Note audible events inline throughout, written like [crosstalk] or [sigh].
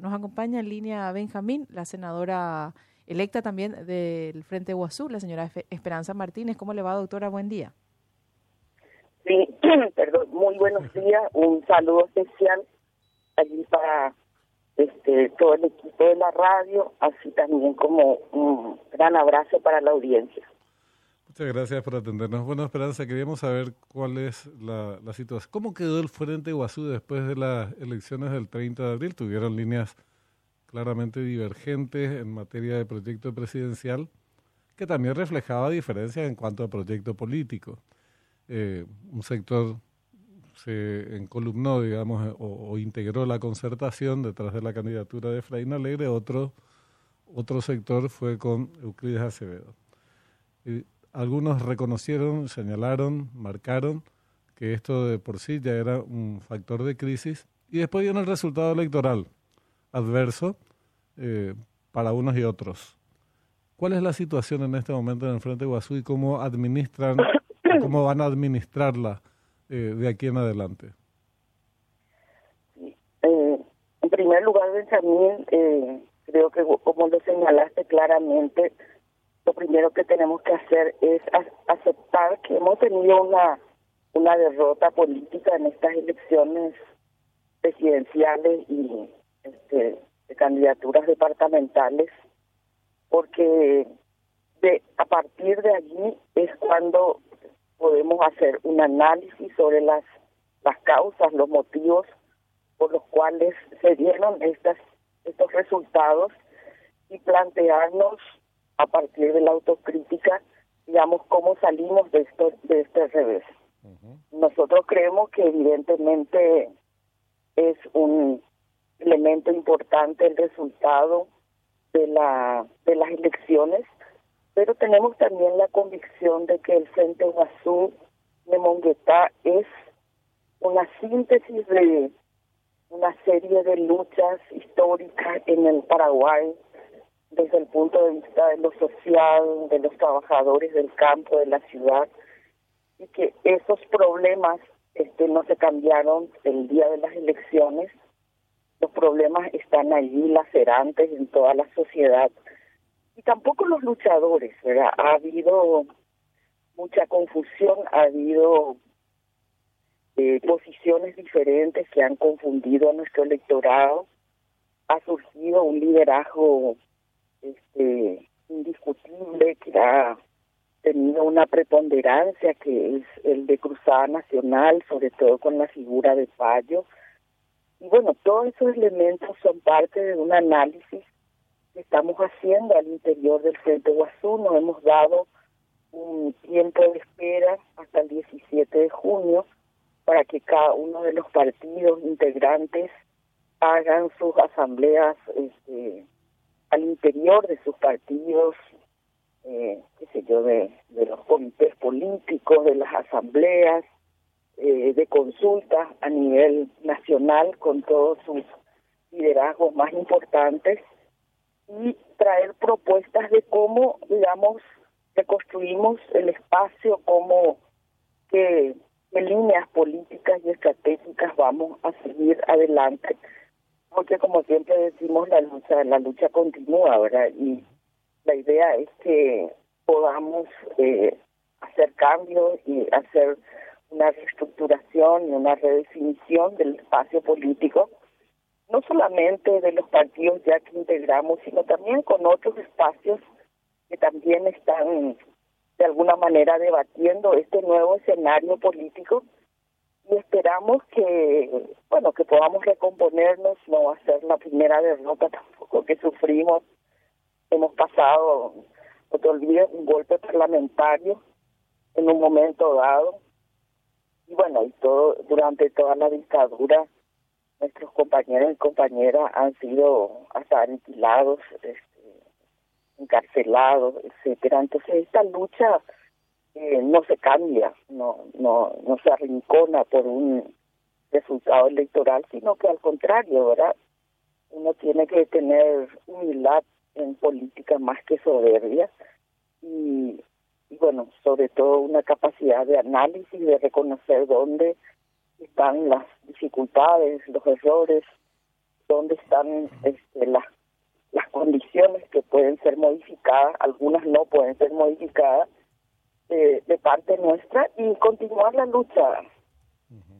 Nos acompaña en línea Benjamín, la senadora electa también del Frente Guazú, la señora Esperanza Martínez. ¿Cómo le va, doctora? Buen día. Sí, [clears throat] perdón, muy buenos días. Un saludo especial allí para este todo el equipo de la radio, así también como un gran abrazo para la audiencia. Muchas gracias por atendernos. Bueno, Esperanza, queríamos saber cuál es la, situación. ¿Cómo quedó el Frente Guazú después de las elecciones del 30 de abril? Tuvieron líneas claramente divergentes en materia de proyecto presidencial, que también reflejaba diferencias en cuanto a proyecto político. Eh, un sector se encolumnó, digamos, o, integró la concertación detrás de la candidatura de Efraín Alegre, otro, otro sector fue con Euclides Acevedo. Algunos reconocieron, señalaron, marcaron que esto de por sí ya era un factor de crisis y después viene el resultado electoral adverso eh, para unos y otros. ¿Cuál es la situación en este momento en el Frente Guazú y cómo administran, cómo van a administrarla eh, de aquí en adelante? Eh, en primer lugar, Benjamín, eh, creo que como lo señalaste claramente, lo primero que tenemos que hacer es aceptar que hemos tenido una, una derrota política en estas elecciones presidenciales y este, de candidaturas departamentales, porque de a partir de allí es cuando podemos hacer un análisis sobre las, las causas, los motivos por los cuales se dieron estas, estos resultados y plantearnos a partir de la autocrítica, digamos, cómo salimos de, esto, de este revés. Nosotros creemos que evidentemente es un elemento importante el resultado de la de las elecciones pero tenemos también la convicción de que el Frente Guazú de Monguetá es una síntesis de una serie de luchas históricas en el Paraguay desde el punto de vista de lo social, de los trabajadores del campo, de la ciudad, y que esos problemas este, no se cambiaron el día de las elecciones, los problemas están allí lacerantes en toda la sociedad. Y tampoco los luchadores, ¿verdad? Ha habido mucha confusión, ha habido eh, posiciones diferentes que han confundido a nuestro electorado, ha surgido un liderazgo este, indiscutible que ha tenido una preponderancia que es el de Cruzada Nacional, sobre todo con la figura de Fallo. Y bueno, todos esos elementos son parte de un análisis estamos haciendo al interior del Frente Guazú. Nos hemos dado un tiempo de espera hasta el 17 de junio para que cada uno de los partidos integrantes hagan sus asambleas este, al interior de sus partidos, eh, qué sé yo, de, los comités políticos, de las asambleas, eh, de consultas a nivel nacional con todos sus liderazgos más importantes y traer propuestas de cómo, digamos, reconstruimos el espacio, cómo, qué, líneas políticas y estratégicas vamos a seguir adelante. Porque como siempre decimos, la lucha, la lucha continúa, ¿verdad? Y la idea es que podamos eh, hacer cambios y hacer una reestructuración y una redefinición del espacio político no solamente de los partidos ya que integramos, sino también con otros espacios que también están de alguna manera debatiendo este nuevo escenario político y esperamos que bueno que podamos recomponernos no va a ser la primera derrota tampoco que sufrimos hemos pasado no te un golpe parlamentario en un momento dado y bueno y todo durante toda la dictadura nuestros compañeros y compañeras han sido hasta aniquilados, este, encarcelados, etcétera. Entonces esta lucha eh, no se cambia, no, no, no se arrincona por un resultado electoral, sino que al contrario, ¿verdad? Uno tiene que tener humildad en política más que soberbia y, bueno, sobre todo una capacidad de análisis, de reconocer dónde están las dificultades, los errores, dónde están este, las, las condiciones que pueden ser modificadas, algunas no pueden ser modificadas de, de parte nuestra y continuar la lucha.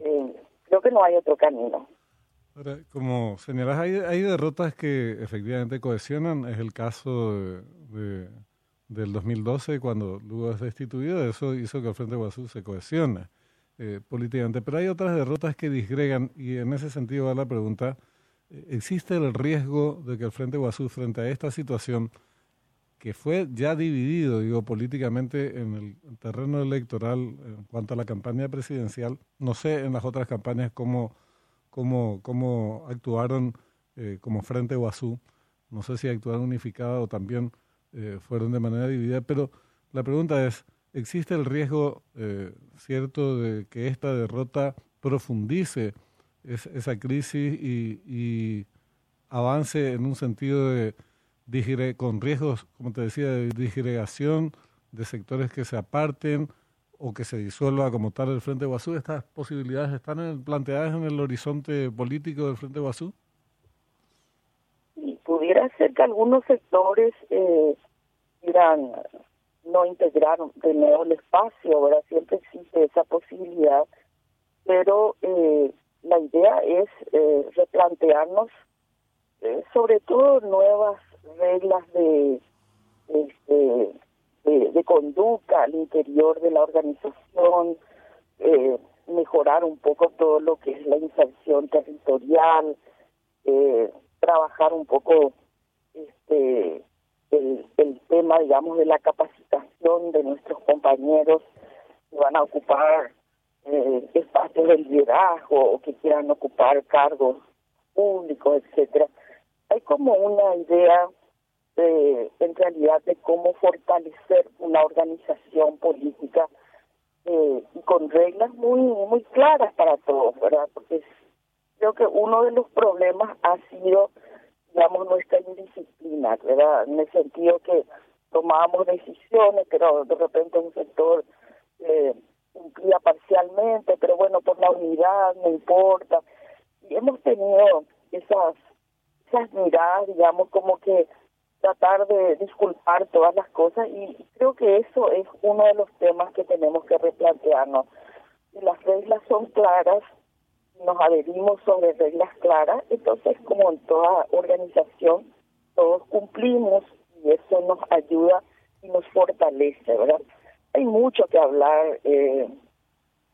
Eh, creo que no hay otro camino. Ahora, como señalas, hay, hay derrotas que efectivamente cohesionan. Es el caso de, del 2012, cuando Lugo es destituido. Eso hizo que el Frente Guazú se cohesione eh, políticamente. Pero hay otras derrotas que disgregan, y en ese sentido va la pregunta: eh, ¿existe el riesgo de que el Frente Guazú, frente a esta situación, que fue ya dividido, digo, políticamente en el terreno electoral en cuanto a la campaña presidencial. No sé en las otras campañas cómo, cómo, cómo actuaron eh, como Frente Guazú. No sé si actuaron unificada o también eh, fueron de manera dividida, pero la pregunta es, ¿existe el riesgo eh, cierto de que esta derrota profundice esa crisis y avance en un sentido de con riesgos, como te decía, de disgregación, de sectores que se aparten o que se disuelva como tal el Frente Guazú? ¿Estas posibilidades están planteadas en el horizonte político del Frente Guazú? Y pudiera ser que algunos sectores eh, no integrar de nuevo el espacio, ¿verdad? Siempre existe esa posibilidad, pero eh, la idea es eh, replantearnos eh, sobre todo nuevas reglas de, este, de, conducta al interior de la organización, eh, mejorar un poco todo lo que es la inserción territorial, eh, trabajar un poco este el, el tema, digamos, de la capacitación de nuestros compañeros que van a ocupar eh, espacios de liderazgo o que quieran ocupar cargos públicos, etcétera. Hay como una idea en realidad de cómo fortalecer una organización política eh, con reglas muy muy claras para todos, ¿verdad? Porque creo que uno de los problemas ha sido, digamos, nuestra indisciplina, ¿verdad? En el sentido que tomábamos decisiones, pero de repente un sector eh, cumplía parcialmente, pero bueno, por la unidad no importa. Y hemos tenido esas, esas miradas, digamos, como que tratar de disculpar todas las cosas y creo que eso es uno de los temas que tenemos que replantearnos. Las reglas son claras, nos adherimos sobre reglas claras, entonces como en toda organización, todos cumplimos y eso nos ayuda y nos fortalece, ¿verdad? Hay mucho que hablar, eh,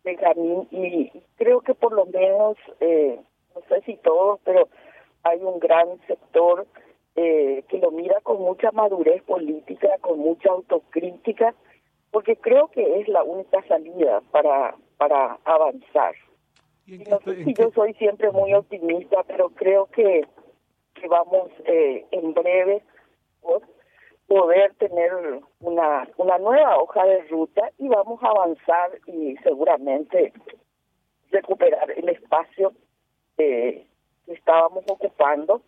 Benjamín, y creo que por lo menos, eh, no sé si todos, pero hay un gran sector eh, que lo mira con mucha madurez política, con mucha autocrítica, porque creo que es la única salida para, para avanzar. no sé si yo soy siempre muy optimista, pero creo que, que vamos eh, en breve poder tener una, una nueva hoja de ruta y vamos a avanzar y seguramente recuperar el espacio eh, que estábamos ocupando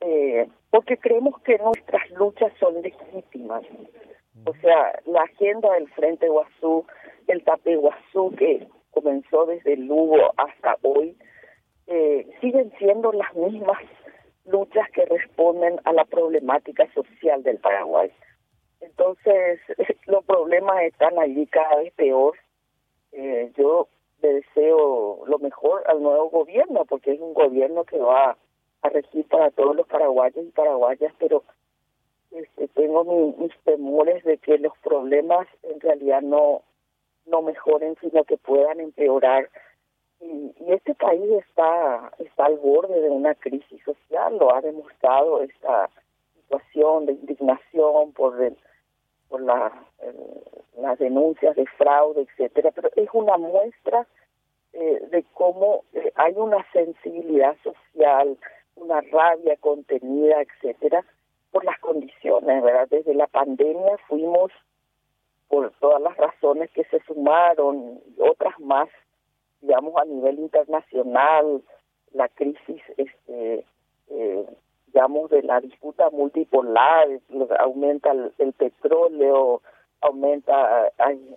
eh, porque creemos que nuestras luchas son legítimas. O sea, la agenda del Frente Guazú, el Tape Guazú, que comenzó desde Lugo hasta hoy, eh, siguen siendo las mismas luchas que responden a la problemática social del Paraguay. Entonces, [laughs] los problemas están allí cada vez peor. Eh, yo deseo lo mejor al nuevo gobierno, porque es un gobierno que va a regir para todos los paraguayos y paraguayas, pero este, tengo mis temores de que los problemas en realidad no no mejoren, sino que puedan empeorar. Y, y este país está está al borde de una crisis social, lo ha demostrado esta situación de indignación por el, por la, las denuncias de fraude, etcétera, pero es una muestra eh, de cómo eh, hay una sensibilidad social, una rabia contenida, etcétera, por las condiciones, ¿verdad? Desde la pandemia fuimos por todas las razones que se sumaron y otras más, digamos a nivel internacional, la crisis, este, eh, digamos de la disputa multipolar, aumenta el, petróleo, aumenta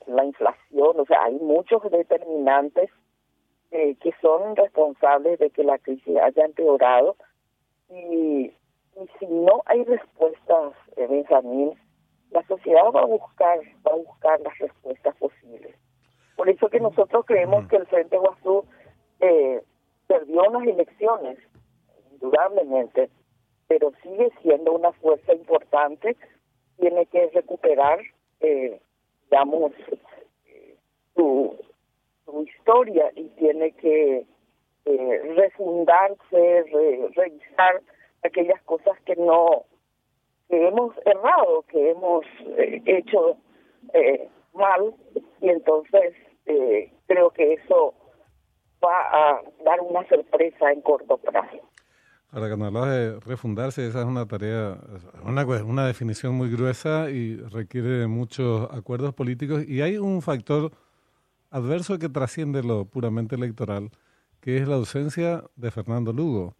la inflación, o sea, hay muchos determinantes eh, que son responsables de que la crisis haya empeorado Y, si no hay respuestas, eh, Benjamín, la sociedad va a buscar, va a buscar las respuestas posibles. Por eso que nosotros creemos que el Frente Guazú eh, perdió unas elecciones, indudablemente, pero sigue siendo una fuerza importante, tiene que recuperar, eh, digamos, su, su historia y tiene que eh, refundarse, revisar aquellas cosas que no que hemos errado, que hemos eh, hecho eh, mal y entonces eh, creo que eso va a dar una sorpresa en corto plazo. Ahora, cuando hablas de refundarse, esa es una tarea, una, una definición muy gruesa y requiere de muchos acuerdos políticos. Y hay un factor adverso que trasciende lo puramente electoral, que es la ausencia de Fernando Lugo.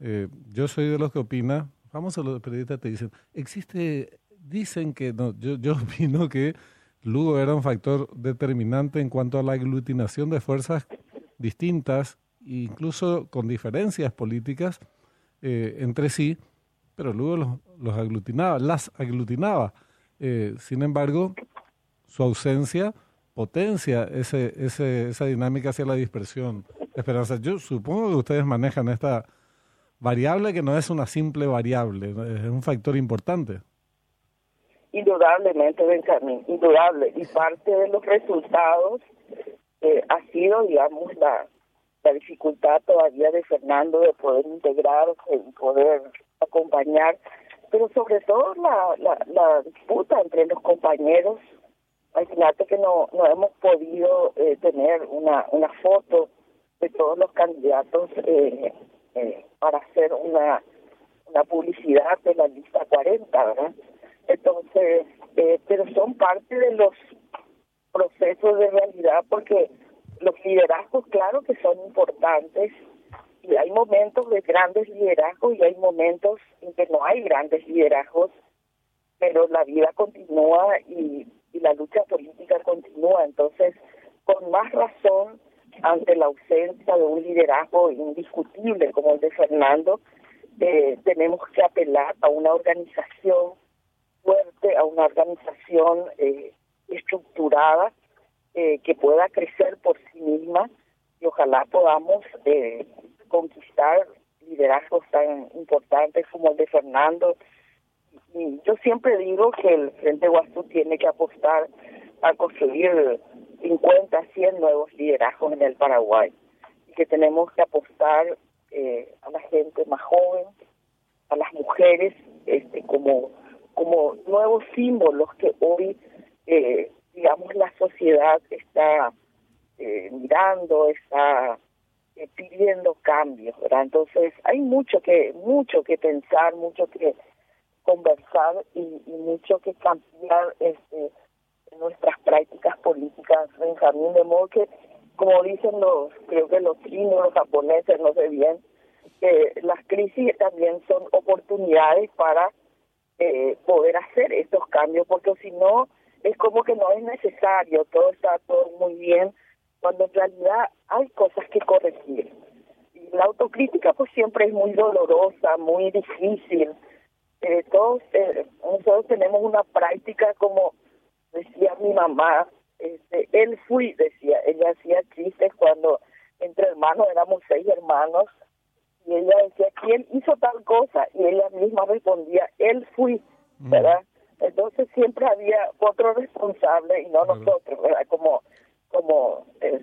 Eh, yo soy de los que opina, vamos a los periodistas te dicen, existe, dicen que, no, yo, yo [laughs] opino que Lugo era un factor determinante en cuanto a la aglutinación de fuerzas distintas, incluso con diferencias políticas eh, entre sí, pero Lugo los, los aglutinaba, las aglutinaba. Eh, sin embargo, su ausencia potencia ese, ese, esa dinámica hacia la dispersión. Esperanza, yo supongo que ustedes manejan esta variable que no es una simple variable, es un factor importante. Indudablemente, Benjamín, indudable. Y parte de los resultados eh, ha sido, digamos, la, la dificultad todavía de Fernando de poder integrar y poder acompañar, pero sobre todo la, la, la disputa entre los compañeros imagínate que no, no hemos podido eh, tener una, una foto de todos los candidatos eh, eh, para hacer una, una publicidad de la lista 40, ¿verdad? Entonces, pero son parte de los procesos de realidad porque los liderazgos, claro que son importantes y hay momentos de grandes liderazgos y hay momentos en que no hay grandes liderazgos, pero la vida continúa y y la lucha política continúa. Entonces, con más razón, ante la ausencia de un liderazgo indiscutible como el de Fernando, eh, tenemos que apelar a una organización fuerte, a una organización eh, estructurada eh, que pueda crecer por sí misma y ojalá podamos conquistar liderazgos tan importantes como el de Fernando. Y yo siempre digo que el Frente Guazú tiene que apostar a construir 50, 100 nuevos liderazgos en el Paraguay y que tenemos que apostar eh, a la gente más joven, a las mujeres, este, como como nuevos símbolos que hoy, eh, digamos, la sociedad está eh, mirando, está pidiendo cambios, ¿verdad? Entonces hay mucho que mucho que pensar, mucho que conversar y, mucho que cambiar este, en nuestras prácticas políticas, Benjamín, de modo que, como dicen los, creo que los chinos, los japoneses, no sé bien, que las crisis también son oportunidades para eh, poder hacer estos cambios, porque si no, es como que no es necesario, todo está todo muy bien, cuando en realidad hay cosas que corregir. Y la autocrítica pues siempre es muy dolorosa, muy difícil, eh, todos eh, nosotros tenemos una práctica como decía mi mamá este él fui decía ella hacía chistes cuando entre hermanos éramos seis hermanos y ella decía quién hizo tal cosa y ella misma respondía él fui mm. verdad entonces siempre había otro responsable y no nosotros verdad como como eh,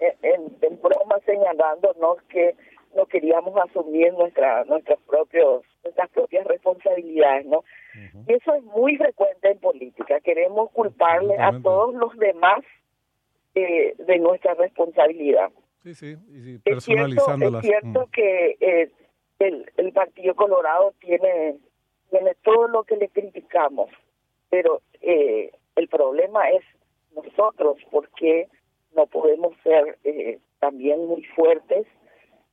en, en broma señalándonos que no queríamos asumir nuestra nuestros propios nuestras propias responsabilidades, ¿no? Y eso es muy frecuente en política. Queremos culparle a todos los demás eh, de nuestra responsabilidad. Sí, sí, y Es cierto, es cierto mm. que eh, el, el Partido Colorado tiene, tiene todo lo que le criticamos, pero eh, el problema es nosotros, porque no podemos ser eh, también muy fuertes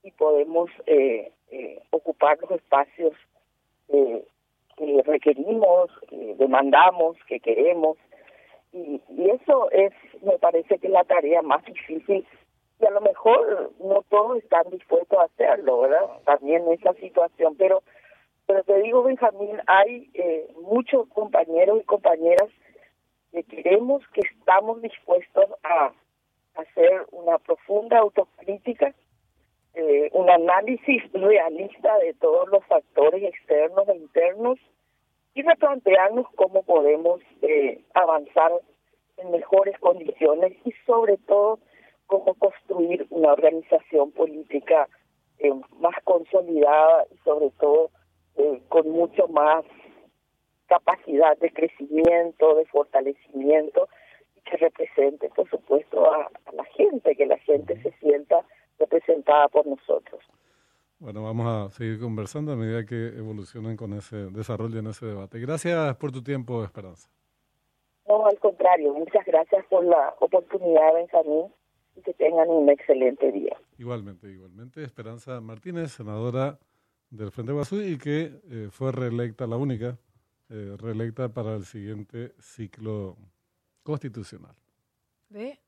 y podemos eh, eh, ocupar los espacios que requerimos, que demandamos, que queremos. Y, eso es, me parece que es la tarea más difícil y a lo mejor no todos están dispuestos a hacerlo, ¿verdad? También esa situación, pero pero te digo, Benjamín, hay eh, muchos compañeros y compañeras que queremos, que estamos dispuestos a hacer una profunda autocrítica, eh, un análisis realista de todos los factores externos e internos y replantearnos cómo podemos eh, avanzar en mejores condiciones y sobre todo cómo construir una organización política eh, más consolidada y sobre todo eh, con mucho más capacidad de crecimiento, de fortalecimiento y que represente, por supuesto, a, la gente, que la gente se sienta por nosotros. Bueno, vamos a seguir conversando a medida que evolucionen con ese desarrollo en ese debate. Gracias por tu tiempo, Esperanza. No, al contrario, muchas gracias por la oportunidad, Benjamín, y que tengan un excelente día. Igualmente, igualmente. Esperanza Martínez, senadora del Frente Guasú y que eh, fue reelecta, la única eh, reelecta para el siguiente ciclo constitucional. ¿Ve?